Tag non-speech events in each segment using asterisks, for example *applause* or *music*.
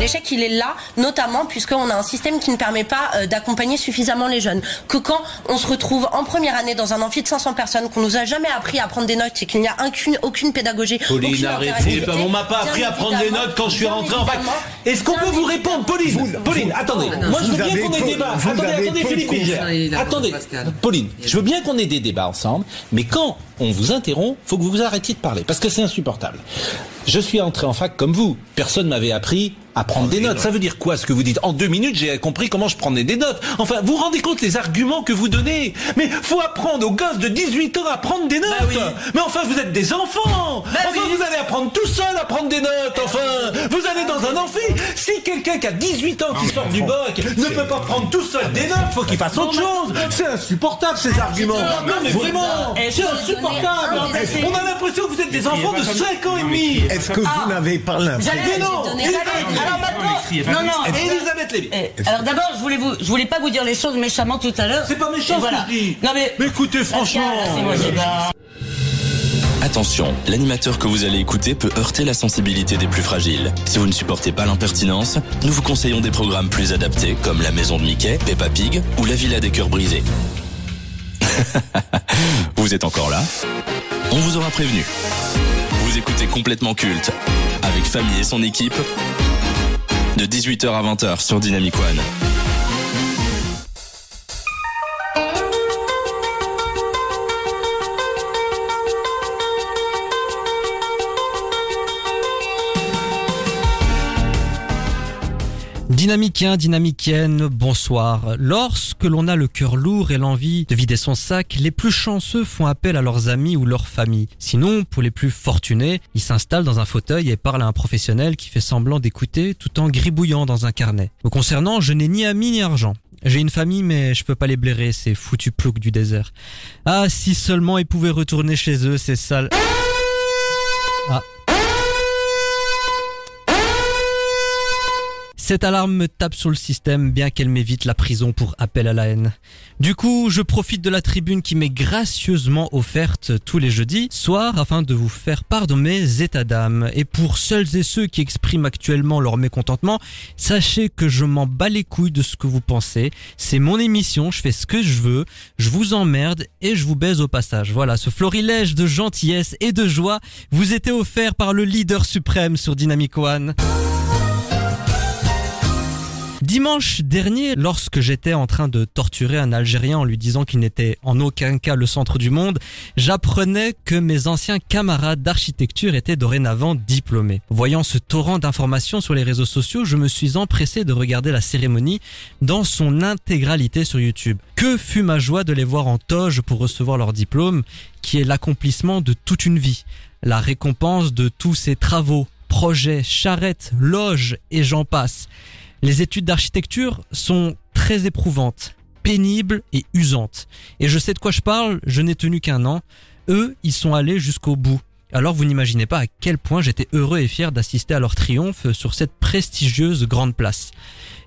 L'échec, il est là, notamment puisqu'on a un système qui ne permet pas euh, d'accompagner suffisamment les jeunes. Que quand on se retrouve en première année dans un amphi de 500 personnes, qu'on nous a jamais appris à prendre des notes et qu'il n'y a aucune, aucune pédagogie. Pauline, arrêtez. On m'a pas appris à prendre des notes quand je suis rentré en fac. Est-ce qu'on peut vous répondre, Pauline Pauline, attendez. Moi, je veux bien qu'on ait des débats. Attendez, attendez, Philippe Attendez. Pauline, je veux bien qu'on ait des débats ensemble, mais quand on vous interrompt, faut que vous vous arrêtiez de parler, parce que c'est insupportable. Je suis entré en fac comme vous. Personne m'avait appris à prendre des notes. Ça veut dire quoi ce que vous dites? En deux minutes, j'ai compris comment je prenais des notes. Enfin, vous vous rendez compte les arguments que vous donnez Mais faut apprendre aux gosses de 18 ans à prendre des notes. Mais enfin, vous êtes des enfants. enfin, vous allez apprendre tout seul à prendre des notes. Enfin, vous allez dans un amphi. Si quelqu'un qui a 18 ans qui sort du bac ne peut pas prendre tout seul des notes, faut qu'il fasse autre chose. C'est insupportable ces arguments. Non mais vraiment, c'est insupportable. On a l'impression que vous êtes des enfants de 5 ans et demi. Est-ce que vous n'avez pas l'impression non. Alors maintenant, non, non. Et Elisabeth Lévy. Eh, Alors d'abord, je voulais vous, je voulais pas vous dire les choses méchamment tout à l'heure. C'est pas méchant ce voilà. que je dis. Non mais. Mais écoutez, franchement. Pas- Attention, l'animateur que vous allez écouter peut heurter la sensibilité des plus fragiles. Si vous ne supportez pas l'impertinence, nous vous conseillons des programmes plus adaptés comme La Maison de Mickey, Peppa Pig ou La Villa des Cœurs Brisés. *laughs* vous êtes encore là On vous aura prévenu. Vous écoutez complètement culte avec Famille et son équipe de 18h à 20h sur Dynamic One. Dynamicien, dynamicienne, bonsoir. Lorsque l'on a le cœur lourd et l'envie de vider son sac, les plus chanceux font appel à leurs amis ou leur famille. Sinon, pour les plus fortunés, ils s'installent dans un fauteuil et parlent à un professionnel qui fait semblant d'écouter tout en gribouillant dans un carnet. Me concernant, je n'ai ni amis ni argent. J'ai une famille, mais je peux pas les blairer, ces foutus ploucs du désert. Ah, si seulement ils pouvaient retourner chez eux, ces sales... Ah. Cette alarme me tape sur le système bien qu'elle m'évite la prison pour appel à la haine. Du coup, je profite de la tribune qui m'est gracieusement offerte tous les jeudis soirs afin de vous faire part de mes états d'âme. Et pour seuls et ceux qui expriment actuellement leur mécontentement, sachez que je m'en bats les couilles de ce que vous pensez. C'est mon émission, je fais ce que je veux, je vous emmerde et je vous baise au passage. Voilà, ce florilège de gentillesse et de joie vous était offert par le leader suprême sur Dynamic One. Dimanche dernier, lorsque j'étais en train de torturer un Algérien en lui disant qu'il n'était en aucun cas le centre du monde, j'apprenais que mes anciens camarades d'architecture étaient dorénavant diplômés. Voyant ce torrent d'informations sur les réseaux sociaux, je me suis empressé de regarder la cérémonie dans son intégralité sur YouTube. Que fut ma joie de les voir en toge pour recevoir leur diplôme, qui est l'accomplissement de toute une vie, la récompense de tous ces travaux, projets, charrettes, loges et j'en passe. Les études d'architecture sont très éprouvantes, pénibles et usantes. Et je sais de quoi je parle, je n'ai tenu qu'un an. Eux, ils sont allés jusqu'au bout. Alors vous n'imaginez pas à quel point j'étais heureux et fier d'assister à leur triomphe sur cette prestigieuse grande place.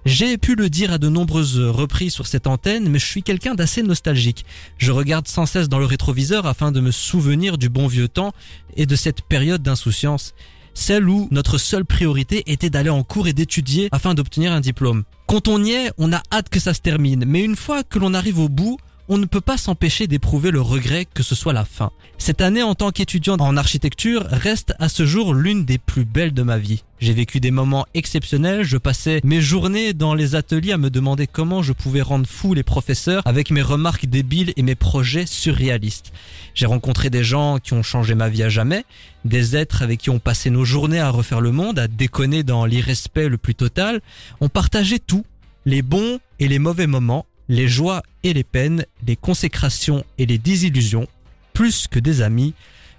J'ai pu le dire à de nombreuses reprises sur cette antenne, mais je suis quelqu'un d'assez nostalgique. Je regarde sans cesse dans le rétroviseur afin de me souvenir du bon vieux temps et de cette période d'insouciance celle où notre seule priorité était d'aller en cours et d'étudier afin d'obtenir un diplôme. Quand on y est, on a hâte que ça se termine, mais une fois que l'on arrive au bout, on ne peut pas s'empêcher d'éprouver le regret que ce soit la fin. Cette année en tant qu'étudiant en architecture reste à ce jour l'une des plus belles de ma vie. J'ai vécu des moments exceptionnels, je passais mes journées dans les ateliers à me demander comment je pouvais rendre fou les professeurs avec mes remarques débiles et mes projets surréalistes. J'ai rencontré des gens qui ont changé ma vie à jamais, des êtres avec qui on passait nos journées à refaire le monde, à déconner dans l'irrespect le plus total. On partageait tout, les bons et les mauvais moments, les joies et les peines, les consécrations et les désillusions, plus que des amis,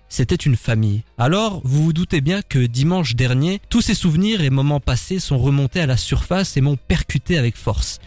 c'était une famille. Alors, vous vous doutez bien que dimanche dernier, tous ces souvenirs et moments passés sont remontés à la surface et m'ont percuté avec force.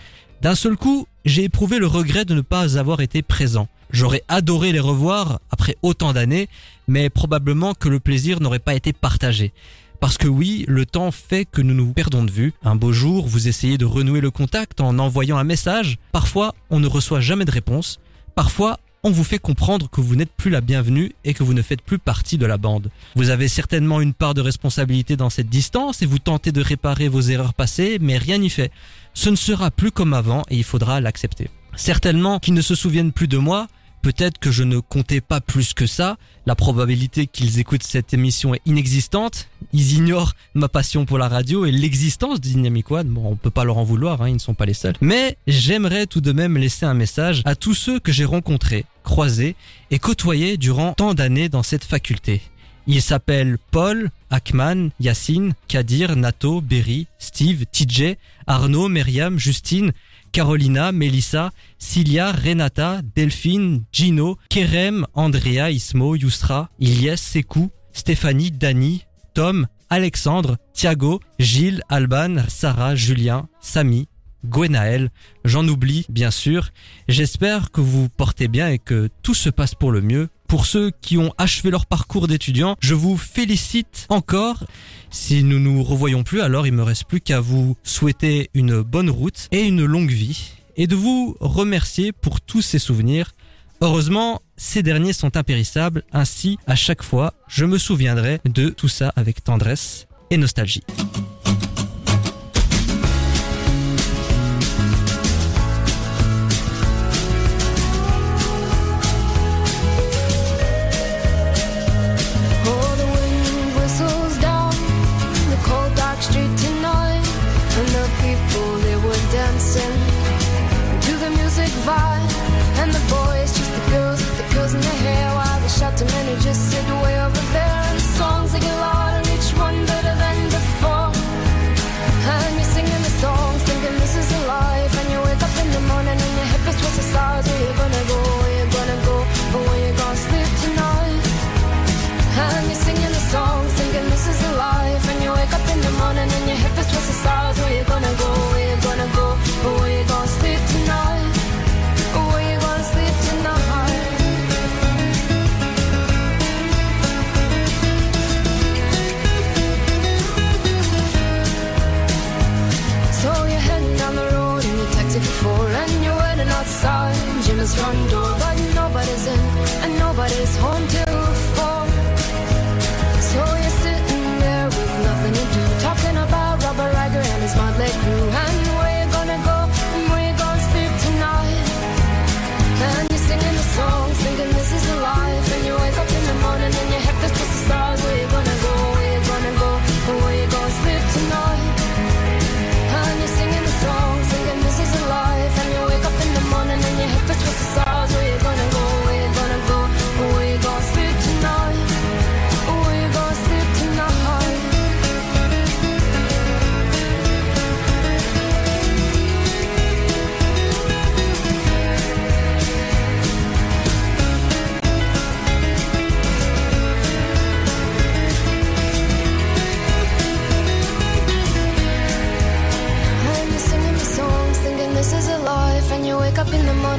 D'un seul coup, j'ai éprouvé le regret de ne pas avoir été présent. J'aurais adoré les revoir après autant d'années, mais probablement que le plaisir n'aurait pas été partagé. Parce que oui, le temps fait que nous nous perdons de vue. Un beau jour, vous essayez de renouer le contact en envoyant un message. Parfois, on ne reçoit jamais de réponse. Parfois, on vous fait comprendre que vous n'êtes plus la bienvenue et que vous ne faites plus partie de la bande. Vous avez certainement une part de responsabilité dans cette distance et vous tentez de réparer vos erreurs passées, mais rien n'y fait. Ce ne sera plus comme avant et il faudra l'accepter. Certainement qu'ils ne se souviennent plus de moi, Peut-être que je ne comptais pas plus que ça. La probabilité qu'ils écoutent cette émission est inexistante. Ils ignorent ma passion pour la radio et l'existence de Dynamic One. Bon, on peut pas leur en vouloir, hein, ils ne sont pas les seuls. Mais j'aimerais tout de même laisser un message à tous ceux que j'ai rencontrés, croisés et côtoyés durant tant d'années dans cette faculté. Ils s'appellent Paul, Ackman, Yacine, Kadir, Nato, Berry, Steve, TJ, Arnaud, Myriam, Justine, Carolina, Melissa, Cilia, Renata, Delphine, Gino, Kerem, Andrea, Ismo, Yusra, Ilyes, Sekou, Stéphanie, Dani, Tom, Alexandre, Thiago, Gilles, Alban, Sarah, Julien, Samy, Gwenaël. J'en oublie, bien sûr. J'espère que vous portez bien et que tout se passe pour le mieux. Pour ceux qui ont achevé leur parcours d'étudiant, je vous félicite encore. Si nous nous revoyons plus, alors il me reste plus qu'à vous souhaiter une bonne route et une longue vie et de vous remercier pour tous ces souvenirs. Heureusement, ces derniers sont impérissables, ainsi à chaque fois, je me souviendrai de tout ça avec tendresse et nostalgie.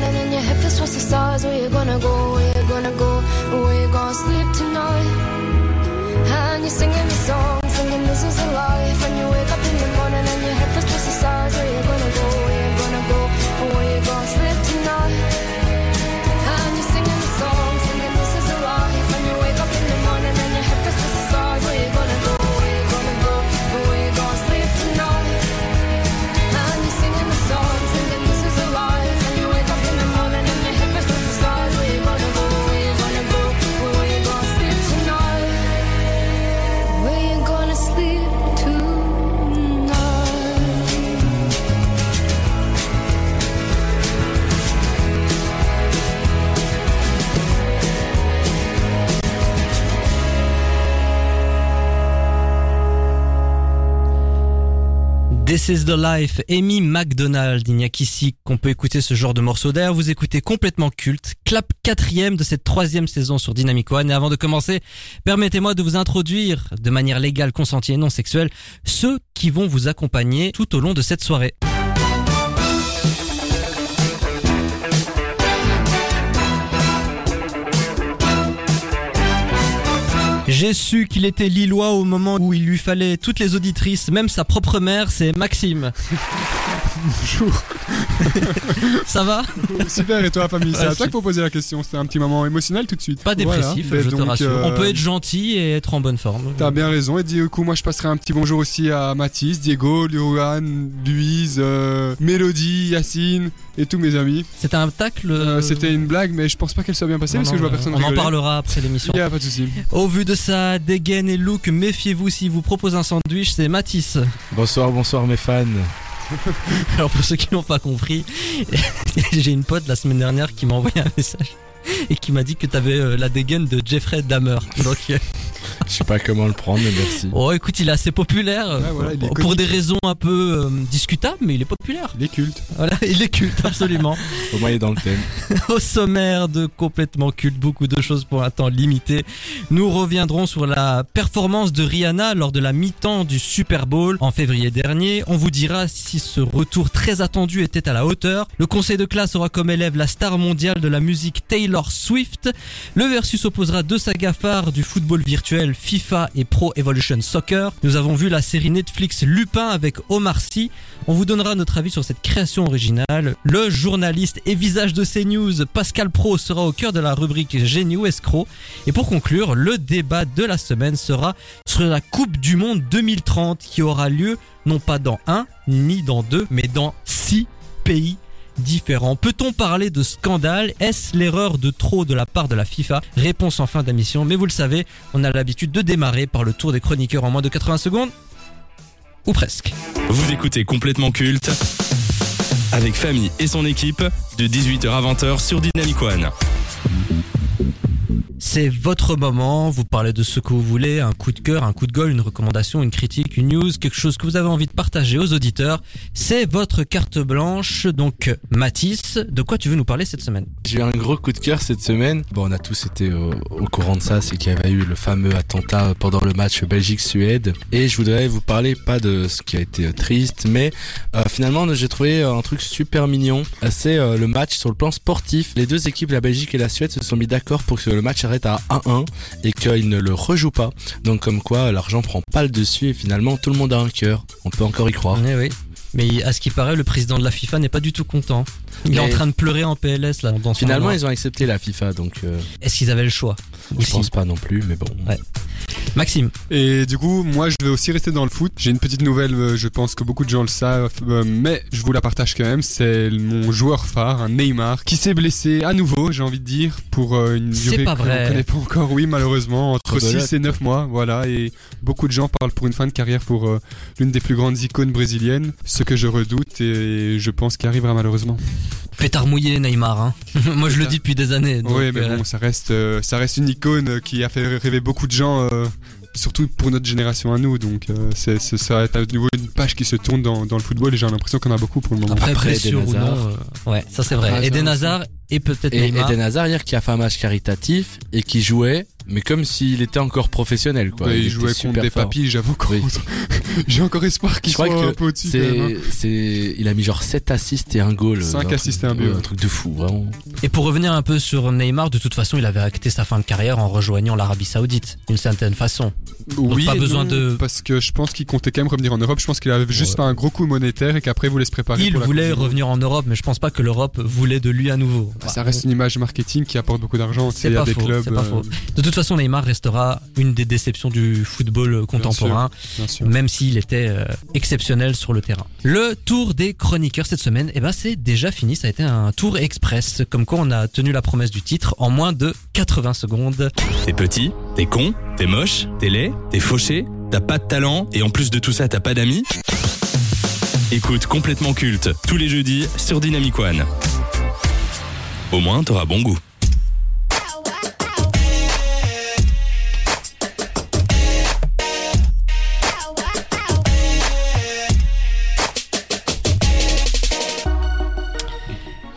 pounding in your head feels what's the stars Where you gonna go, where you gonna go Where you gonna sleep tonight? And you're singing the song Singing this is a life. And you wake up in the morning And your head feels what's the stars Where you gonna go. Life, Amy McDonald. Il n'y a qu'ici qu'on peut écouter ce genre de morceau d'air. Vous écoutez complètement culte. Clap quatrième de cette troisième saison sur Dynamic One. Et avant de commencer, permettez-moi de vous introduire de manière légale, consentie et non sexuelle ceux qui vont vous accompagner tout au long de cette soirée. J'ai su qu'il était lillois au moment où il lui fallait toutes les auditrices, même sa propre mère, c'est Maxime. *laughs* Bonjour. *laughs* Ça va Super, et toi, famille C'est Ouais, à toi qu'il faut poser la question. C'était un petit moment émotionnel tout de suite. Pas dépressif, Voilà. je Ben te donc, rassure. euh, On peut être gentil et être en bonne forme. T'as bien raison. Et du coup, moi, je passerai un petit bonjour aussi à Mathis, Diego, Luan, Louise, euh, Mélodie, Yacine et tous mes amis. C'était un tacle Euh, C'était une blague, mais je pense pas qu'elle soit bien passée Non, parce que je vois personne On en parlera après l'émission. Y a pas de souci. Au vu de ça, dégaine et look, méfiez-vous s'il vous propose un sandwich, c'est Matisse. Bonsoir, bonsoir mes fans. *laughs* Alors pour ceux qui n'ont pas compris, *laughs* j'ai une pote la semaine dernière qui m'a envoyé un message *laughs* et qui m'a dit que t'avais euh, la dégaine de Jeffrey Dahmer. *laughs* Donc, euh, Je sais pas comment le prendre, mais merci. *laughs* oh écoute, il est assez populaire Ouais, voilà, il est pour des raisons un peu euh, discutables, mais il est populaire. Les cultes. Voilà, il est culte absolument. Au moins, il est dans le thème. Au sommaire de complètement culte, beaucoup de choses pour un temps limité. Nous reviendrons sur la performance de Rihanna lors de la mi-temps du Super Bowl en février dernier. On vous dira si ce retour très attendu était à la hauteur. Le conseil de classe aura comme élève la star mondiale de la musique Taylor Swift. Le versus opposera deux sagas phares du football virtuel FIFA et Pro Evolution Soccer. Nous avons vu la série Netflix Lupin avec Omar Sy. On vous donnera notre avis sur cette création originale. Le journaliste et visage de CNews, Pascal Pro, sera au cœur de la rubrique Génie ou escroc. Et pour conclure, le débat de la semaine sera sur la Coupe du Monde 2030 qui aura lieu non pas dans un, ni dans deux, mais dans six pays différents. Peut-on parler de scandale? Est-ce l'erreur de trop de la part de la FIFA? Réponse en fin d'émission, mais vous le savez, on a l'habitude de démarrer par le tour des chroniqueurs en moins de 80 secondes. Ou presque. Vous écoutez complètement culte avec Famille et son équipe de 18h à 20h sur Dynamic One. C'est votre moment, vous parlez de ce que vous voulez, un coup de cœur, un coup de gueule, une recommandation, une critique, une news, quelque chose que vous avez envie de partager aux auditeurs. C'est votre carte blanche. Donc Mathis, de quoi tu veux nous parler cette semaine? J'ai eu un gros coup de cœur cette semaine. Bon, on a tous été au, courant de ça, c'est qu'il y avait eu le fameux attentat pendant le match Belgique-Suède. Et je voudrais vous parler pas de ce qui a été triste, mais euh, finalement j'ai trouvé un truc super mignon. Euh, C'est euh, le match sur le plan sportif. Les deux équipes, la Belgique et la Suède, se sont mis d'accord pour que le match arrête à 1-1 et qu'ils ne le rejouent pas. Donc comme quoi l'argent prend pas le dessus et finalement tout le monde a un cœur. On peut encore y croire. Eh oui. Mais à ce qui paraît, le président de la FIFA n'est pas du tout content. Il est en train de pleurer en PLS là. Dans son Finalement endroit. ils ont accepté la FIFA donc euh, Est-ce qu'ils avaient le choix? Je Aussi. pense pas non plus mais bon. Ouais. Maxime, Et du coup, moi, je vais aussi rester dans le foot. J'ai une petite nouvelle, euh, je pense que beaucoup de gens le savent, euh, mais je vous la partage quand même. C'est mon joueur phare, un Neymar, qui s'est blessé à nouveau, j'ai envie de dire, pour euh, une C'est durée pas qu'on vrai. connaît pas encore. Oui, malheureusement, entre Rebelote. 6 et 9 mois, voilà. Et beaucoup de gens parlent pour une fin de carrière pour euh, l'une des plus grandes icônes brésiliennes, ce que je redoute et je pense qu'il arrivera malheureusement. Pétard mouillé Neymar. Hein. *laughs* Moi je le dis depuis des années. donc, Oui, mais euh, bon, ça reste, euh, ça reste une icône euh, qui a fait rêver beaucoup de gens, euh, surtout pour notre génération à nous. Donc, euh, c'est, c'est- ça va être à nouveau une page qui se tourne dans, dans le football et j'ai l'impression qu'on a beaucoup pour le moment. Après, Après, blessure ou non. Euh, ouais, ça c'est vrai. Eden. Hazard et peut-être Et Neymar. Eden Hazard hier qui a fait un match caritatif et qui jouait, mais comme s'il était encore professionnel quoi. Ouais, il jouait contre super des fort. papilles, j'avoue Oui. contre- *laughs* j'ai encore espoir qu'il soit que un peu au-dessus. hein. Il a mis genre 7 assists et un goal. Cinq Un truc- assists et un but, ouais, ouais. Un truc de fou, vraiment. Et pour revenir un peu sur Neymar, de toute façon, il avait acté sa fin de carrière en rejoignant l'Arabie Saoudite, d'une certaine façon. Oui, pas besoin non, de- Parce que je pense qu'il comptait quand même revenir en Europe. Je pense qu'il avait juste fait un gros coup monétaire et qu'après il voulait se préparer. Il pour voulait revenir en Europe, mais je pense pas que l'Europe voulait de lui à nouveau. Bah, Ça reste une image marketing qui apporte beaucoup d'argent. C'est pas des faux, clubs. pas euh, faux. De toute façon, Neymar restera une des déceptions du football contemporain, bien sûr. même s'il était euh, exceptionnel sur le terrain. Le tour des chroniqueurs cette semaine, eh ben c'est déjà fini. Ça a été un tour express, comme quoi on a tenu la promesse du titre en moins de 80 secondes. T'es petit, t'es con, t'es moche, t'es laid, t'es fauché, t'as pas de talent et en plus de tout ça t'as pas d'amis Écoute complètement culte tous les jeudis sur Dynamic One. Au moins t'auras bon goût.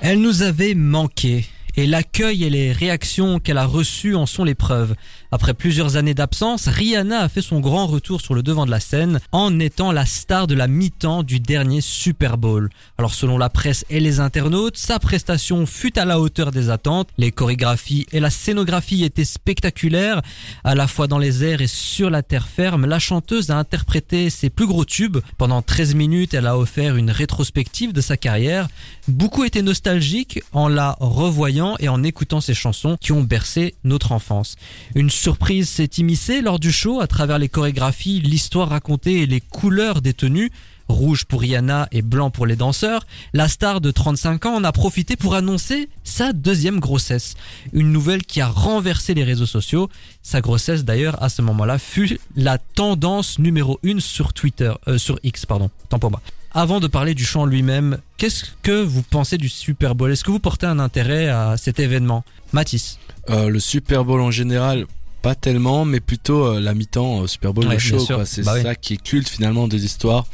Elle nous avait manqué. Et l'accueil et les réactions qu'elle a reçues en sont les preuves. Après plusieurs années d'absence, Rihanna a fait son grand retour sur le devant de la scène en étant la star de la mi-temps du dernier Super Bowl. Alors selon la presse et les internautes, sa prestation fut à la hauteur des attentes. Les chorégraphies et la scénographie étaient spectaculaires, à la fois dans les airs et sur la terre ferme. La chanteuse a interprété ses plus gros tubes. Pendant 13 minutes, elle a offert une rétrospective de sa carrière. Beaucoup étaient nostalgiques en la revoyant et en écoutant ses chansons qui ont bercé notre enfance. Une surprise s'est immiscée lors du show à travers les chorégraphies, l'histoire racontée et les couleurs des tenues. Rouge pour Rihanna et blanc pour les danseurs, la star de 35 ans en a profité pour annoncer sa deuxième grossesse. Une nouvelle qui a renversé les réseaux sociaux. Sa grossesse d'ailleurs à ce moment-là fut la tendance numéro une sur Twitter, euh, sur X pardon, tant pour moi. Avant de parler du chant lui-même, qu'est-ce que vous pensez du Super Bowl? Est-ce que vous portez un intérêt à cet événement? Mathis Euh, le Super Bowl en général, pas tellement, mais plutôt euh, la mi-temps euh, Super Bowl Ouais, le show. C'est Bah oui. ça qui est culte finalement des histoires.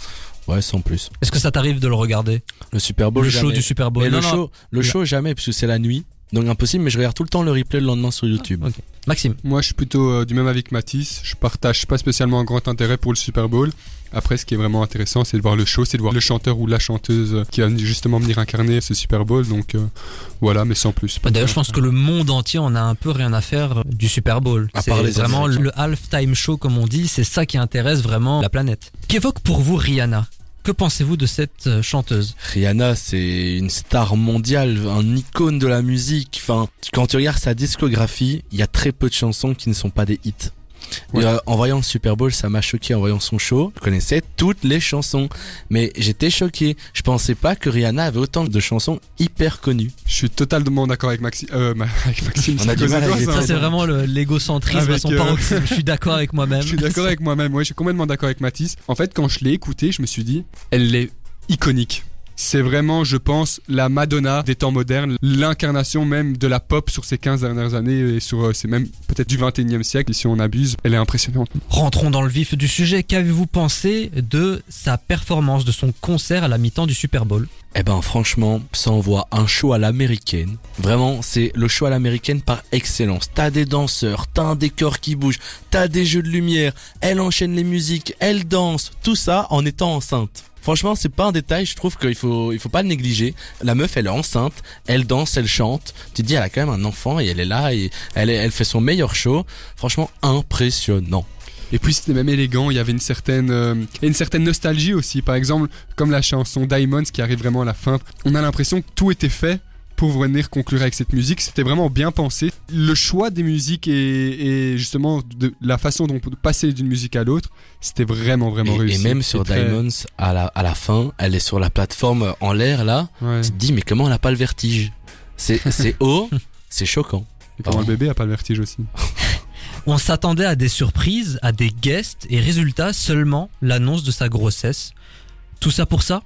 Ouais, sans plus. Est-ce que ça t'arrive de le regarder? Le Super Bowl. Le show du Super Bowl Mais Non, le non. show, le show jamais, puisque c'est la nuit. Donc impossible, mais je regarde tout le temps le replay le lendemain sur YouTube. Maxime Moi, je suis plutôt euh, du même avec Matisse. Je partage pas spécialement un grand intérêt pour le Super Bowl. Après, ce qui est vraiment intéressant, c'est de voir le show, c'est de voir le chanteur ou la chanteuse euh, qui va justement venir incarner ce Super Bowl. Donc euh, voilà, mais sans plus. Bah, D'ailleurs, je pense que le monde entier en a un peu rien à faire du Super Bowl. À C'est part les vraiment le halftime show, comme on dit, c'est ça qui intéresse vraiment la planète. Qu'évoque pour vous Rihanna? Que pensez-vous de cette euh, chanteuse? Rihanna, c'est une star mondiale, un icône de la musique. Enfin, quand tu regardes sa discographie, il y a très peu de chansons qui ne sont pas des hits. Ouais. Et, euh, en voyant le Super Bowl, ça m'a choqué en voyant son show. Je connaissais toutes les chansons, mais j'étais choqué. Je pensais pas que Rihanna avait autant de chansons hyper connues. Je suis totalement d'accord avec, Maxi euh, *laughs* avec Maxime. On c'est a du mal avec ça. C'est vraiment l'égocentrisme à son euh, paroxysme. Je suis d'accord avec moi-même. Je suis d'accord avec moi-même, ouais, je suis complètement d'accord avec Mathis. En fait, quand je l'ai écouté, je me suis dit, elle est iconique. C'est vraiment, je pense, la Madonna des temps modernes, l'incarnation même de la pop sur ces 15 dernières années et sur, euh, c'est même peut-être du 21e siècle, si on abuse. Elle est impressionnante. Rentrons dans le vif du sujet. Qu'avez-vous pensé de sa performance, de son concert à la mi-temps du Super Bowl? Eh ben franchement, ça envoie un show à l'américaine. Vraiment, c'est le show à l'américaine par excellence. T'as des danseurs, t'as un décor qui bouge, t'as des jeux de lumière, elle enchaîne les musiques, elle danse, tout ça en étant enceinte. Franchement, c'est pas un détail, je trouve qu'il faut, il faut pas le négliger. La meuf, elle est enceinte, elle danse, elle chante. Tu te dis, elle a quand même un enfant et elle est là et elle, elle fait son meilleur show. Franchement, impressionnant. Et puis c'était même élégant, il y avait une certaine, euh, une certaine nostalgie aussi. Par exemple, comme la chanson Diamonds qui arrive vraiment à la fin, on a l'impression que tout était fait pour venir conclure avec cette musique. C'était vraiment bien pensé. Le choix des musiques et, et justement de la façon dont on peut passer d'une musique à l'autre, c'était vraiment vraiment Et, réussi. et même sur très- Diamonds, à la, à la fin, elle est sur la plateforme en l'air là. Ouais. Tu te dis, mais comment elle a pas le vertige? C'est c'est *laughs* haut, c'est choquant. Et comment le bébé a pas le vertige aussi. *laughs* On s'attendait à des surprises, à des guests, et résultat, seulement l'annonce de sa grossesse. Tout ça pour ça?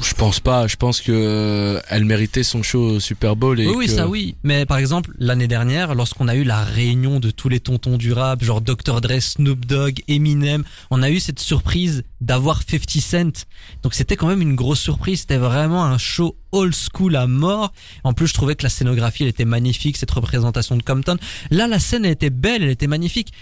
Je pense pas, je pense que euh, elle méritait son show au Super Bowl et Oui, oui, que- ça oui. Mais par exemple, l'année dernière, lorsqu'on a eu la réunion de tous les tontons du rap, genre Dr. Dre, Snoop Dogg, Eminem, on a eu cette surprise d'avoir 50 Cent. Donc c'était quand même une grosse surprise. C'était vraiment un show old school à mort. En plus, je trouvais que la scénographie, elle était magnifique, cette représentation de Compton. Là, la scène, elle était belle, elle était magnifique.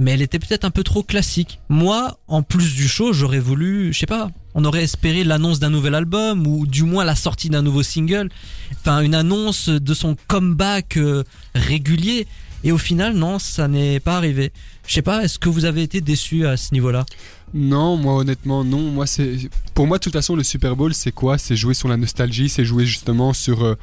Mais elle était peut-être un peu trop classique. Moi, en plus du show, j'aurais voulu, je sais pas, on aurait espéré l'annonce d'un nouvel album ou du moins la sortie d'un nouveau single. Enfin, une annonce de son comeback euh, régulier. Et au final, non, ça n'est pas arrivé. Je sais pas, est-ce que vous avez été déçu à ce niveau-là? Non, moi honnêtement non. Moi c'est pour moi de toute façon le Super Bowl c'est quoi? C'est jouer sur la nostalgie, c'est jouer justement sur euh,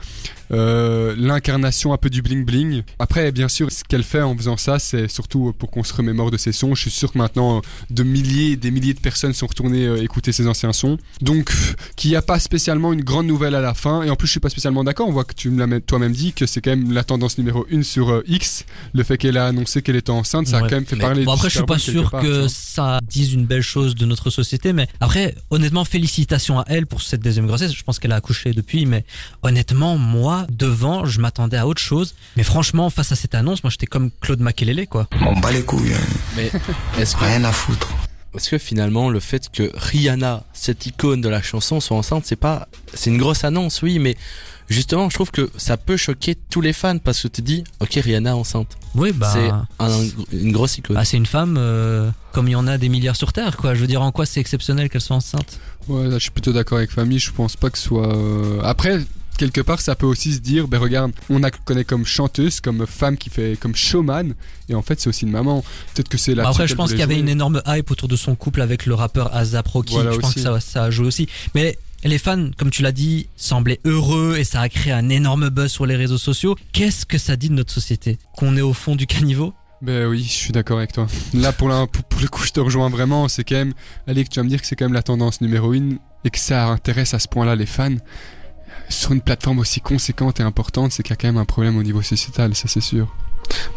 euh, l'incarnation un peu du bling bling. Après bien sûr ce qu'elle fait en faisant ça c'est surtout pour qu'on se remémore de ses sons. Je suis sûr que maintenant euh, de milliers, des milliers de personnes sont retournées euh, écouter ses anciens sons. Donc qu'il n'y a pas spécialement une grande nouvelle à la fin. Et en plus je suis pas spécialement d'accord. On voit que tu me l'as même- toi-même dit que c'est quand même la tendance numéro une sur euh, X. Le fait qu'elle a annoncé qu'elle était enceinte, ça a quand même fait Mais parler. Bon après je suis pas sûr part, que ça dise une belle chose de notre société, mais après honnêtement félicitations à elle pour cette deuxième grossesse. Je pense qu'elle a accouché depuis, mais honnêtement moi devant je m'attendais à autre chose. Mais franchement face à cette annonce, moi j'étais comme Claude Makelele quoi. On bat les couilles, hein. Mais est-ce que, rien à foutre. est-ce que finalement le fait que Rihanna, cette icône de la chanson, soit enceinte, c'est pas, c'est une grosse annonce, oui, mais justement, je trouve que ça peut choquer tous les fans parce que tu dis, ok, Rihanna enceinte. Oui, bah. C'est un- une grosse icône. bah, c'est une femme euh, comme il y en a des milliards sur Terre, quoi. Je veux dire, en quoi c'est exceptionnel qu'elle soit enceinte? Ouais, là, je suis plutôt d'accord avec Famille. Je pense pas que ce soit. euh, Après, quelque part, ça peut aussi se dire, ben regarde, on la connaît comme chanteuse, comme femme qui fait comme showman, et en fait, c'est aussi une maman. Peut-être que c'est la. Bah, Après, je pense qu'il y avait une énorme hype autour de son couple avec le rappeur ASAP Rocky. Voilà je pense aussi. que ça, ça a joué aussi. Mais les fans, comme tu l'as dit, semblaient heureux et ça a créé un énorme buzz sur les réseaux sociaux. Qu'est-ce que ça dit de notre société? Qu'on est au fond du caniveau? Ben oui, je suis d'accord avec toi. Là, pour, la, pour, pour le coup, je te rejoins vraiment. C'est quand même. Allez, que tu vas me dire que c'est quand même la tendance numéro une et que ça intéresse à ce point-là les fans. Sur une plateforme aussi conséquente et importante, c'est qu'il y a quand même un problème au niveau sociétal, ça c'est sûr.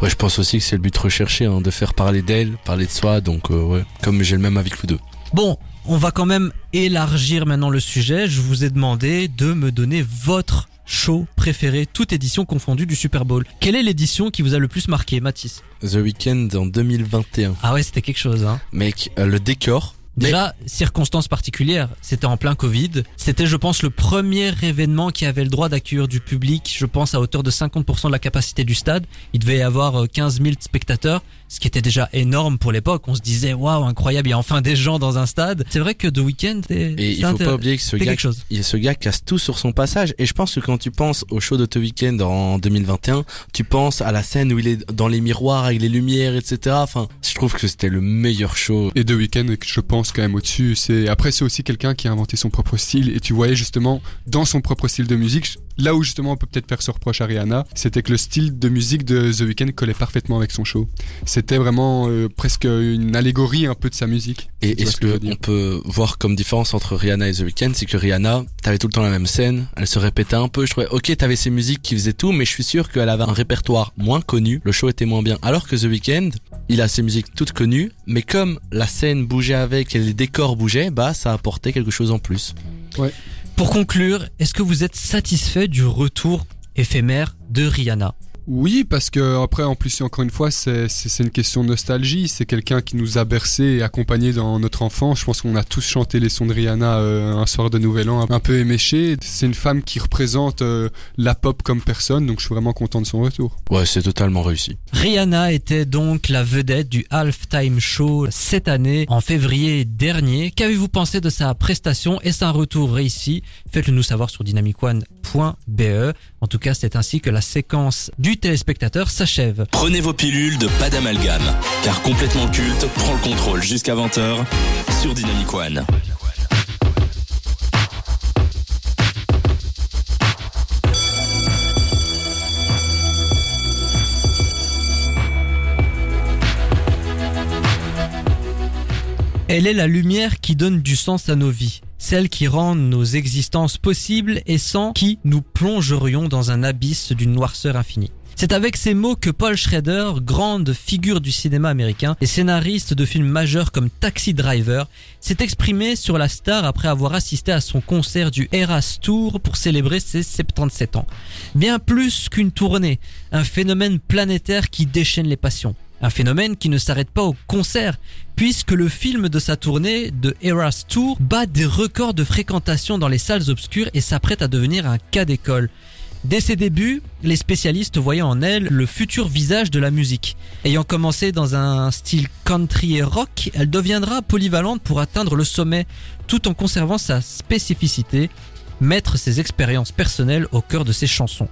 Ouais, je pense aussi que c'est le but recherché, hein, de faire parler d'elle, parler de soi. Donc, euh, ouais, comme j'ai le même avis que vous deux. Bon, on va quand même élargir maintenant le sujet. Je vous ai demandé de me donner votre show préféré, toute édition confondue du Super Bowl. Quelle est l'édition qui vous a le plus marqué, Mathis? The Weeknd en 2021. Ah ouais, c'était quelque chose, hein. Mec, euh, le décor. Mais- Déjà, circonstances particulières, c'était en plein Covid. C'était, je pense, le premier événement qui avait le droit d'accueillir du public, je pense, à hauteur de 50% de la capacité du stade. Il devait y avoir euh, 15 000 spectateurs, ce qui était déjà énorme pour l'époque. On se disait, waouh, incroyable, il y a enfin des gens dans un stade. C'est vrai que The Weeknd, c'est Et il faut pas oublier que ce gars, quelque chose. ce gars casse tout sur son passage. Et je pense que quand tu penses au show de The Weeknd en 2021, tu penses à la scène où il est dans les miroirs avec les lumières, etc. Enfin, je trouve que c'était le meilleur show. Et The Weeknd, je pense quand même au-dessus. C'est après c'est aussi quelqu'un qui a inventé son propre style et tu voyais justement dans son propre style de musique là où justement on peut peut-être faire ce reproche à Rihanna, c'était que le style de musique de The Weeknd collait parfaitement avec son show. C'était vraiment euh, presque une allégorie un peu de sa musique. Et est-ce ce que on peut voir comme différence entre Rihanna et The Weeknd, c'est que Rihanna, t'avais tout le temps la même scène, elle se répétait un peu. Je trouvais, ok, t'avais ses musiques qui faisaient tout, mais je suis sûr qu'elle avait un répertoire moins connu, le show était moins bien. Alors que The Weeknd, il a ses musiques toutes connues, mais comme la scène bougeait avec et les décors bougeaient, bah ça apportait quelque chose en plus. Pour conclure, est-ce que vous êtes satisfait du retour éphémère de Rihanna? Oui, parce que après, en plus, encore une fois, c'est une question de nostalgie. C'est quelqu'un qui nous a bercé et accompagné dans notre enfance. Je pense qu'on a tous chanté les sons de Rihanna euh, un soir de Nouvel An, un peu éméché. C'est une femme qui représente euh, la pop comme personne, donc je suis vraiment content de son retour. Ouais, c'est totalement réussi. Rihanna était donc la vedette du Halftime Show cette année, en février dernier. Qu'avez-vous pensé de sa prestation Est-ce un retour réussi? Faites-le nous savoir sur dynamicone.be. En tout cas, c'est ainsi que la séquence du téléspectateur s'achève. Prenez vos pilules de pas d'amalgame, car complètement culte prend le contrôle jusqu'à 20h sur Dynamic One. Elle est la lumière qui donne du sens à nos vies, celle qui rend nos existences possibles et sans qui nous plongerions dans un abysse d'une noirceur infinie. C'est avec ces mots que Paul Schrader, grande figure du cinéma américain et scénariste de films majeurs comme Taxi Driver, s'est exprimé sur la star après avoir assisté à son concert du Eras Tour pour célébrer ses 77 ans. Bien plus qu'une tournée, un phénomène planétaire qui déchaîne les passions. Un phénomène qui ne s'arrête pas au concert, puisque le film de sa tournée de Eras Tour bat des records de fréquentation dans les salles obscures et s'apprête à devenir un cas d'école. Dès ses débuts, les spécialistes voyaient en elle le futur visage de la musique. Ayant commencé dans un style country et rock, elle deviendra polyvalente pour atteindre le sommet, tout en conservant sa spécificité, mettre ses expériences personnelles au cœur de ses chansons.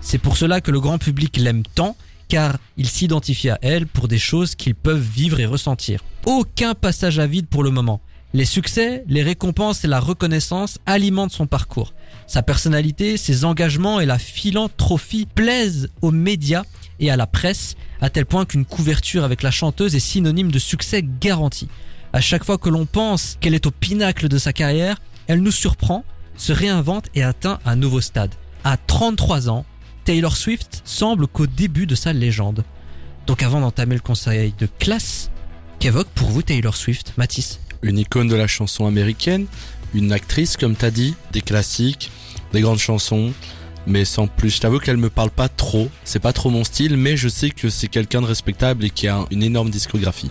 C'est pour cela que le grand public l'aime tant, car il s'identifie à elle pour des choses qu'ils peuvent vivre et ressentir. Aucun passage à vide pour le moment. Les succès, les récompenses et la reconnaissance alimentent son parcours. Sa personnalité, ses engagements et la philanthropie plaisent aux médias et à la presse, à tel point qu'une couverture avec la chanteuse est synonyme de succès garanti. À chaque fois que l'on pense qu'elle est au pinacle de sa carrière, elle nous surprend, se réinvente et atteint un nouveau stade. À 33 ans, Taylor Swift semble qu'au début de sa légende. Donc avant d'entamer le conseil de classe, qu'évoque pour vous Taylor Swift, Mathis? Une icône de la chanson américaine, une actrice comme t'as dit, des classiques, des grandes chansons, mais sans plus. Je t'avoue qu'elle me parle pas trop, c'est pas trop mon style, mais je sais que c'est quelqu'un de respectable et qui a une énorme discographie.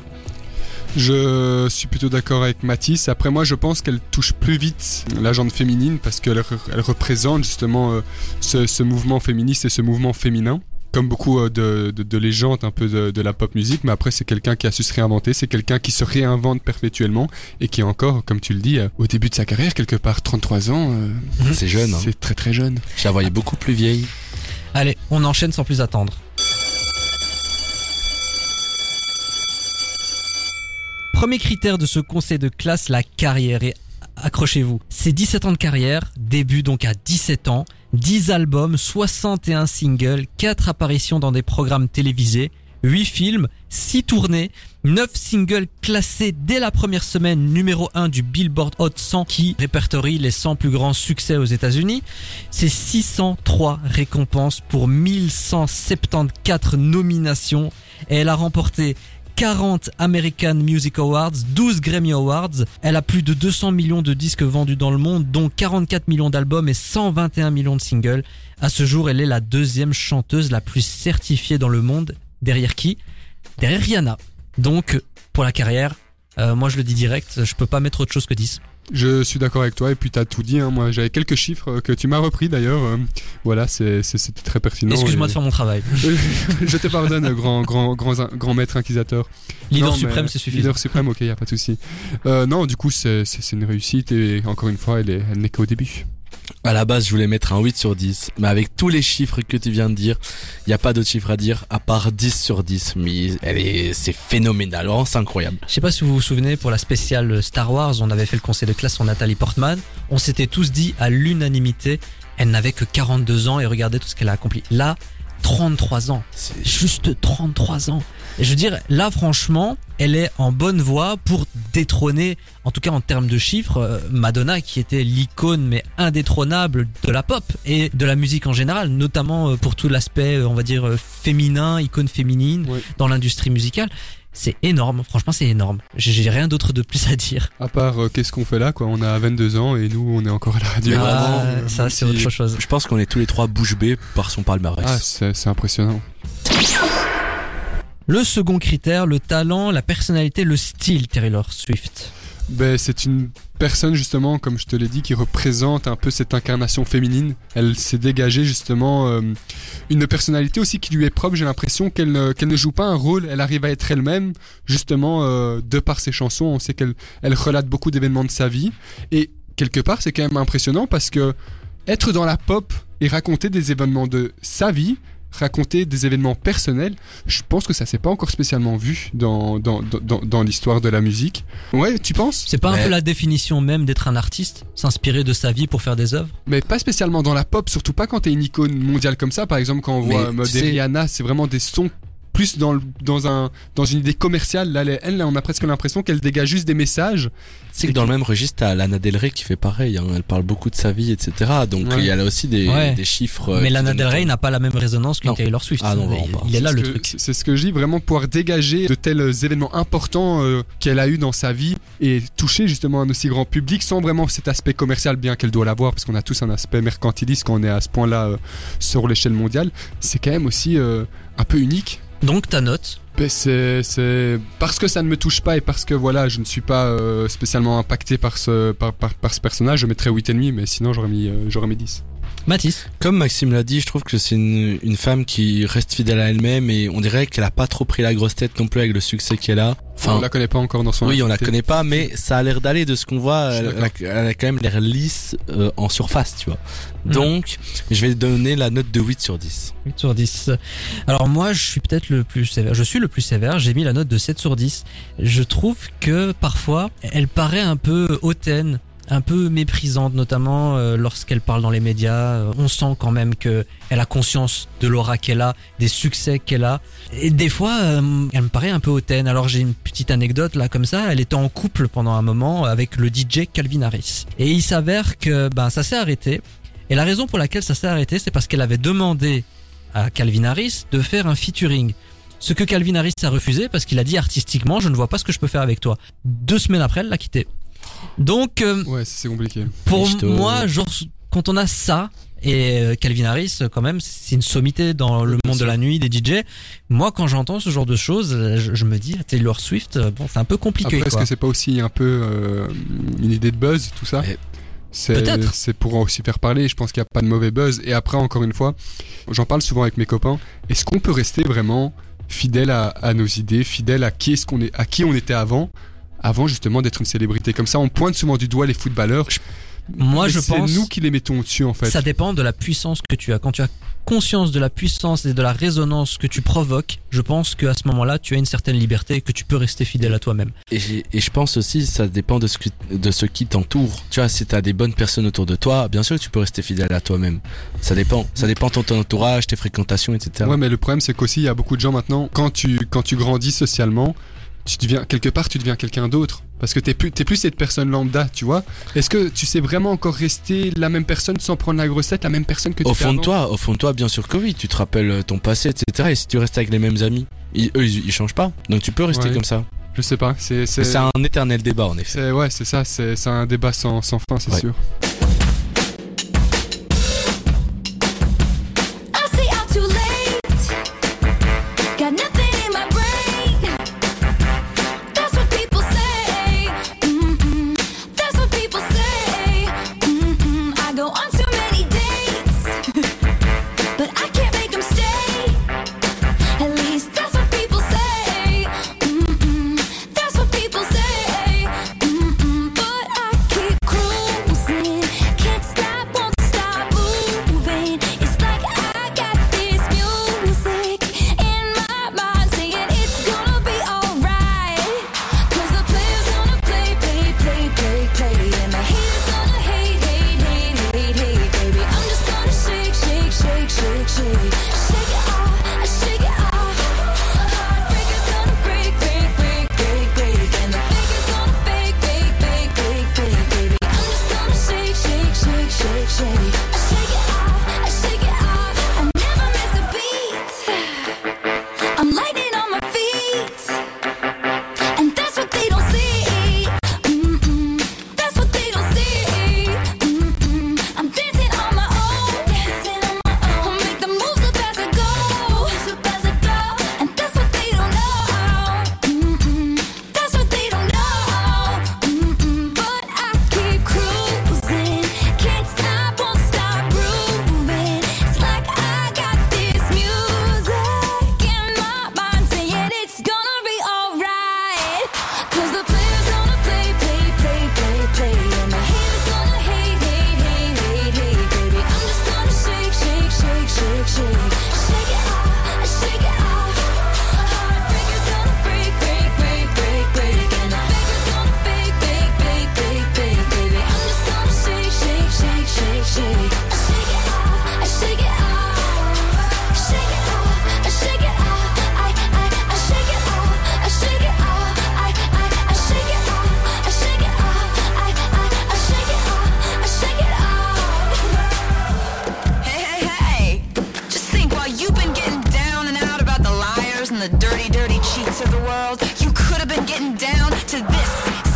Je suis plutôt d'accord avec Mathis. Après moi, je pense qu'elle touche plus vite la gente féminine parce qu'elle re- elle représente justement euh, ce, ce mouvement féministe et ce mouvement féminin. Comme beaucoup euh, de, de, de légendes un peu de, de la pop musique, mais après c'est quelqu'un qui a su se réinventer, c'est quelqu'un qui se réinvente perpétuellement et qui est encore, comme tu le dis, euh, au début de sa carrière, quelque part 33 ans. euh, C'est jeune, hein. C'est très très jeune. Je la voyais beaucoup plus vieille. Allez, on enchaîne sans plus attendre. Premier critère de ce conseil de classe, la carrière. Et accrochez-vous, c'est 17 ans de carrière, début donc à 17 ans, 10 albums, 61 singles, 4 apparitions dans des programmes télévisés, 8 films, 6 tournées, 9 singles classés dès la première semaine numéro 1 du Billboard Hot 100 qui répertorie les 100 plus grands succès aux États-Unis. C'est 603 récompenses pour 1174 nominations et elle a remporté 40 American Music Awards, 12 Grammy Awards. Elle a plus de 200 millions de disques vendus dans le monde, dont 44 millions d'albums et 121 millions de singles. À ce jour, elle est la deuxième chanteuse la plus certifiée dans le monde. Derrière qui? Derrière Rihanna. Donc, pour la carrière, euh, moi je le dis direct, je peux pas mettre autre chose que 10. Je suis d'accord avec toi et puis t'as tout dit. Hein. Moi j'avais quelques chiffres euh, que tu m'as repris d'ailleurs. euh, voilà, c'était très pertinent. Excuse-moi et- de faire mon travail. *laughs* je te pardonne, grand, grand, grand, grand maître inquisiteur. Leader Non, suprême, c'est suffisant. Leader suprême, ok, y a pas de souci. Euh, non, du coup, c'est c'est- c'est une réussite et encore une fois, elle n'est qu'au début. À la base, je voulais mettre un 8 sur 10, mais avec tous les chiffres que tu viens de dire, il n'y a pas d'autres chiffres à dire à part 10 sur 10. Mais elle est, c'est phénoménal, vraiment, c'est incroyable. Je sais pas si vous vous souvenez, pour la spéciale Star Wars, on avait fait le conseil de classe sur Nathalie Portman. On s'était tous dit à l'unanimité, elle n'avait que 42 ans et regardez tout ce qu'elle a accompli. Là, 33 ans. C'est- Juste 33 ans. Et je veux dire, là, franchement, elle est en bonne voie pour détrôner, en tout cas en termes de chiffres, euh, Madonna, qui était l'icône, mais indétrônable de la pop et de la musique en général, notamment euh, pour tout l'aspect, euh, on va dire, féminin, icône féminine dans l'industrie musicale. C'est énorme, franchement, c'est énorme. J'ai rien d'autre de plus à dire. À part, euh, qu'est-ce qu'on fait là, quoi? On a 22 ans et nous, on est encore à la radio. Ah, vraiment, euh, ça, c'est autre chose. Je pense qu'on est tous les trois bouche bée par son palmarès. Ah, c'est impressionnant. Le second critère, le talent, la personnalité, le style Taylor Swift. Ben, c'est une personne justement, comme je te l'ai dit, qui représente un peu cette incarnation féminine. Elle s'est dégagée justement euh, une personnalité aussi qui lui est propre. J'ai l'impression qu'elle ne, qu'elle ne joue pas un rôle. Elle arrive à être elle-même, justement, euh, de par ses chansons. On sait qu'elle elle relate beaucoup d'événements de sa vie. Et quelque part, c'est quand même impressionnant parce que être dans la pop et raconter des événements de sa vie, raconter des événements personnels, je pense que ça s'est pas encore spécialement vu dans, dans, dans, dans, dans l'histoire de la musique. Ouais, tu penses? C'est pas un peu la définition même d'être un artiste S'inspirer de sa vie pour faire des œuvres? Mais pas spécialement dans la pop, surtout pas quand t'es une icône mondiale comme ça. Par exemple, quand on Mais voit Rihanna, c'est vraiment des sons plus dans, le- dans, un, dans une idée commerciale. Là, elle, là, on a presque l'impression qu'elle dégage juste des messages. C'est que dans le même registre, t'as Lana Del Rey qui fait pareil. hein. Elle parle beaucoup de sa vie, etc. Donc Ouais. il y a là aussi des, Ouais. des chiffres. euh, Mais Lana Del Rey n'a pas la même résonance qu'une Non. Taylor Swift. Ah non, il, il est là C'est le ce que- truc. C'est ce que je dis, vraiment pouvoir dégager de tels événements importants euh, qu'elle a eu dans sa vie et toucher justement un aussi grand public sans vraiment cet aspect commercial, bien qu'elle doit l'avoir, parce qu'on a tous un aspect mercantiliste quand on est à ce point-là euh, sur l'échelle mondiale. C'est quand même aussi euh, un peu unique. Donc ta note Ben, c'est, parce que ça ne me touche pas et parce que voilà, je ne suis pas euh, spécialement impacté par ce, par, ce personnage, je mettrais 8,5, mais sinon j'aurais mis, euh, j'aurais mis 10. Mathis Comme Maxime l'a dit, je trouve que c'est une, une femme qui reste fidèle à elle-même et on dirait qu'elle a pas trop pris la grosse tête non plus avec le succès qu'elle a. Enfin, on la connaît pas encore dans son oui, on la connaît pas, mais ça a l'air d'aller de ce qu'on voit. Elle, elle a, elle a quand même l'air lisse euh, en surface, tu vois. Mhm. Donc, je vais donner la note de 8 sur 10. 8 sur 10. Alors moi, je suis peut-être le plus sévère. Je suis le plus sévère. J'ai mis la note de 7 sur 10. Je trouve que parfois, elle paraît un peu hautaine, un peu méprisante, notamment euh, lorsqu'elle parle dans les médias. Euh, On sent quand même que elle a conscience de l'aura qu'elle a, des succès qu'elle a. Et des fois, euh, elle me paraît un peu hautaine. Alors j'ai une petite anecdote là comme ça. Elle était en couple pendant un moment avec le DJ Calvin Harris. Et il s'avère que ben ça s'est arrêté. Et la raison pour laquelle ça s'est arrêté, c'est parce qu'elle avait demandé à Calvin Harris de faire un featuring. Ce que Calvin Harris a refusé parce qu'il a dit artistiquement, je ne vois pas ce que je peux faire avec toi. Deux semaines après, elle l'a quitté. Donc, euh, Ouais, c'est compliqué. pour moi, genre, quand on a ça, Et euh, Calvin Harris, quand même, c'est une sommité dans le monde de la nuit des DJ. Moi, quand j'entends ce genre de choses, je, je me dis, Taylor Swift, euh, bon, c'est un peu compliqué. Après, est-ce que c'est pas aussi un peu euh, une idée de buzz, tout ça? C'est pour aussi faire parler. Je pense qu'il n'y a pas de mauvais buzz. Et après, encore une fois, j'en parle souvent avec mes copains. Est-ce qu'on peut rester vraiment fidèle à, à nos idées, fidèle à qui est-ce qu'on est, à qui on était avant, avant justement d'être une célébrité Comme ça, on pointe souvent du doigt les footballeurs. Moi, Mais je c'est pense. nous qui les mettons au-dessus, en fait. Ça dépend de la puissance que tu as. Quand tu as conscience de la puissance et de la résonance que tu provoques, je pense qu'à ce moment-là, tu as une certaine liberté et que tu peux rester fidèle à toi-même. Et, je pense aussi, ça dépend de ce, que, de ce qui t'entoure. Tu vois, si t'as des bonnes personnes autour de toi, bien sûr tu peux rester fidèle à toi-même. Ça dépend. Ça dépend de ton entourage, tes fréquentations, etc. Ouais, mais le problème, c'est qu'aussi, il y a beaucoup de gens maintenant, quand tu, quand tu grandis socialement, tu deviens, quelque part, tu deviens quelqu'un d'autre. Parce que t'es plus, t'es plus cette personne lambda, tu vois. Est-ce que tu sais vraiment encore rester la même personne sans prendre la grossette, la même personne que tu Au fond de toi, au fond de toi, bien sûr que oui. Tu te rappelles euh, ton passé, etc. Et si tu restes avec les mêmes amis, ils, eux, ils, ils changent pas. Donc tu peux rester Ouais. comme ça. Je sais pas. C'est, c'est, un éternel débat, en effet. ouais, c'est ça. C'est, c'est un débat sans, sans fin, c'est Ouais. sûr. Cheats of the world, you could have been getting down to this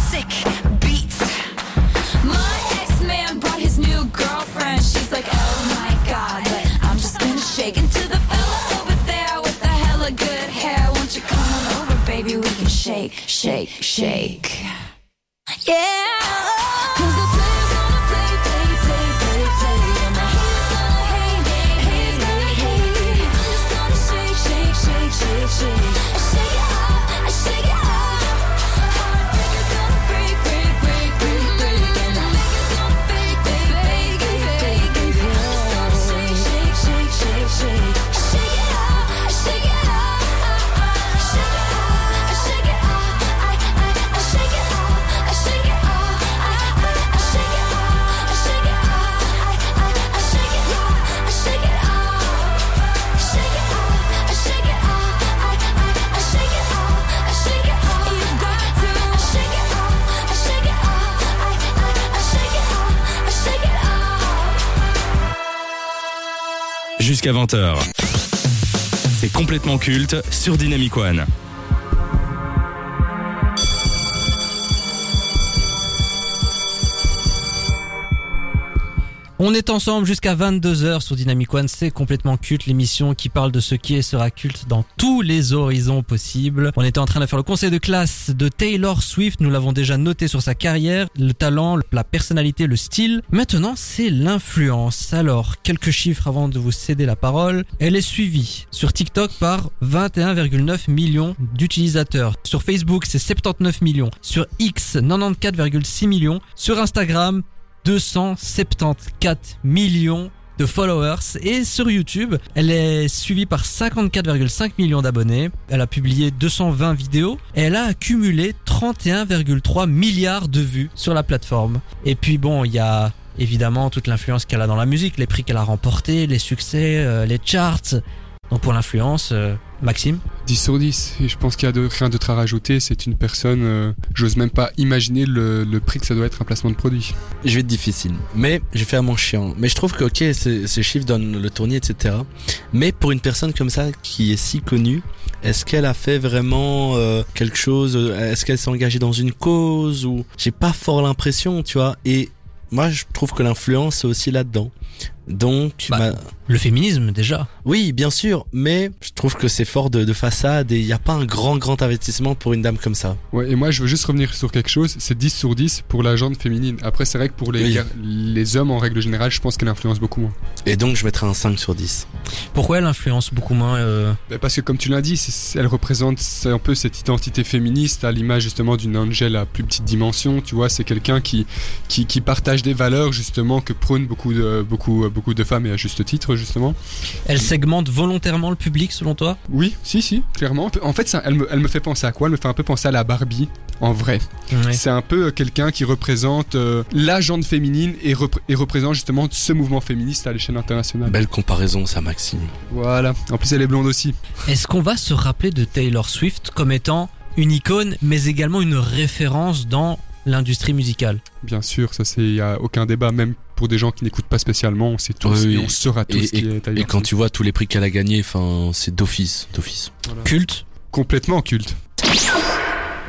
Jusqu'à 20h. C'est complètement culte sur Dynamic One. On est ensemble jusqu'à 22h sur Dynamic One, c'est complètement culte, l'émission qui parle de ce qui est sera culte dans tous les horizons possibles. On était en train de faire le conseil de classe de Taylor Swift, nous l'avons déjà noté sur sa carrière, le talent, la personnalité, le style. Maintenant, c'est l'influence. Alors, quelques chiffres avant de vous céder la parole. Elle est suivie sur TikTok par 21,9 millions d'utilisateurs. Sur Facebook, c'est 79 millions. Sur X, 94,6 millions. Sur Instagram, 274 millions de followers et sur YouTube, elle est suivie par 54,5 millions d'abonnés. Elle a publié 220 vidéos et elle a accumulé 31,3 milliards de vues sur la plateforme. Et puis bon, il y a évidemment toute l'influence qu'elle a dans la musique, les prix qu'elle a remportés, les succès, euh, les charts. Donc pour l'influence, euh, Maxime 10 sur 10. Et je pense qu'il y a de, rien d'autre à rajouter. C'est une personne, euh, j'ose même pas imaginer le, le prix que ça doit être un placement de produit. Je vais être difficile, mais je vais faire mon chiant. Mais je trouve que ok, ces, ces chiffres donnent le tournis, etc. Mais pour une personne comme ça qui est si connue, est-ce qu'elle a fait vraiment euh, quelque chose Est-ce qu'elle s'est engagée dans une cause ou j'ai pas fort l'impression, tu vois Et moi, je trouve que l'influence est aussi là-dedans. Donc, Bah, bah, Le féminisme déjà. oui, bien sûr, mais je trouve que c'est fort de, de façade et il n'y a pas un grand, grand investissement pour une dame comme ça. Ouais, et moi je veux juste revenir sur quelque chose, c'est 10 sur 10 pour la gente féminine. Après c'est vrai que pour les, Oui. gar- les hommes en règle générale, je pense qu'elle influence beaucoup moins. Et donc, je mettrais un 5 sur 10. Pourquoi elle influence beaucoup moins euh, Ben, parce que comme tu l'as dit, elle représente un peu cette identité féministe à l'image justement d'une Angel à plus petite dimension, tu vois, c'est quelqu'un qui, qui, qui partage des valeurs justement que prônent beaucoup de, beaucoup, beaucoup de femmes et à juste titre justement. Elle segmente volontairement le public selon toi? Oui, si, si, clairement. En fait, ça, elle, me, elle me fait penser à quoi? Elle me fait un peu penser à la Barbie, en vrai. Ouais. C'est un peu euh, quelqu'un qui représente euh, la gente féminine et, et représente justement ce mouvement féministe à l'échelle internationale. Belle comparaison, ça, Maxime. Voilà. En plus, elle est blonde aussi. Est-ce qu'on va se rappeler de Taylor Swift comme étant une icône, mais également une référence dans l'industrie musicale? Bien sûr, ça c'est y a aucun débat, même pour des gens qui n'écoutent pas spécialement, on sait tous Oui, et on saura tous Et, qui est et quand tu vois tous les prix qu'elle a gagnés, enfin, c'est d'office, d'office. Culte complètement culte.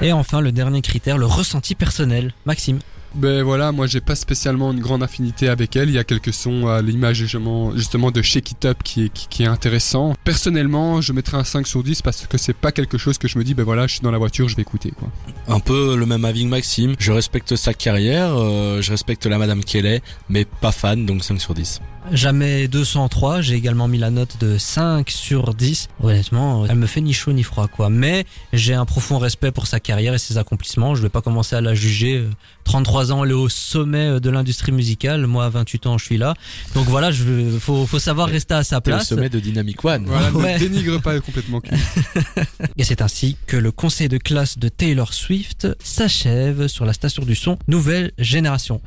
Et enfin, le dernier critère, le ressenti personnel. Maxime Ben voilà, moi j'ai pas spécialement une grande affinité avec elle. Il y a quelques sons à l'image justement, de Shake It Up qui est, qui, est intéressant. Personnellement, je mettrais un 5 sur 10 parce que c'est pas quelque chose que je me dis, ben voilà, je suis dans la voiture, je vais écouter quoi. Un peu le même avis que Maxime. Je respecte sa carrière, euh, je respecte la madame est, mais pas fan, donc 5 sur 10. Jamais 203, j'ai également mis la note de 5 sur 10. Honnêtement, elle me fait ni chaud ni froid quoi. Mais j'ai un profond respect pour sa carrière et ses accomplissements. Je vais pas commencer à la juger. Euh, 33 ans, elle est au sommet euh, de l'industrie musicale. Moi, à 28 ans, je suis là. Donc voilà, je veux- faut, faut savoir rester à sa T'es au place. sommet de Dynamic One. Voilà, *laughs* Ouais. ne dénigre pas complètement. *laughs* Et c'est ainsi que le conseil de classe de Taylor Swift s'achève sur la station du son Nouvelle Génération.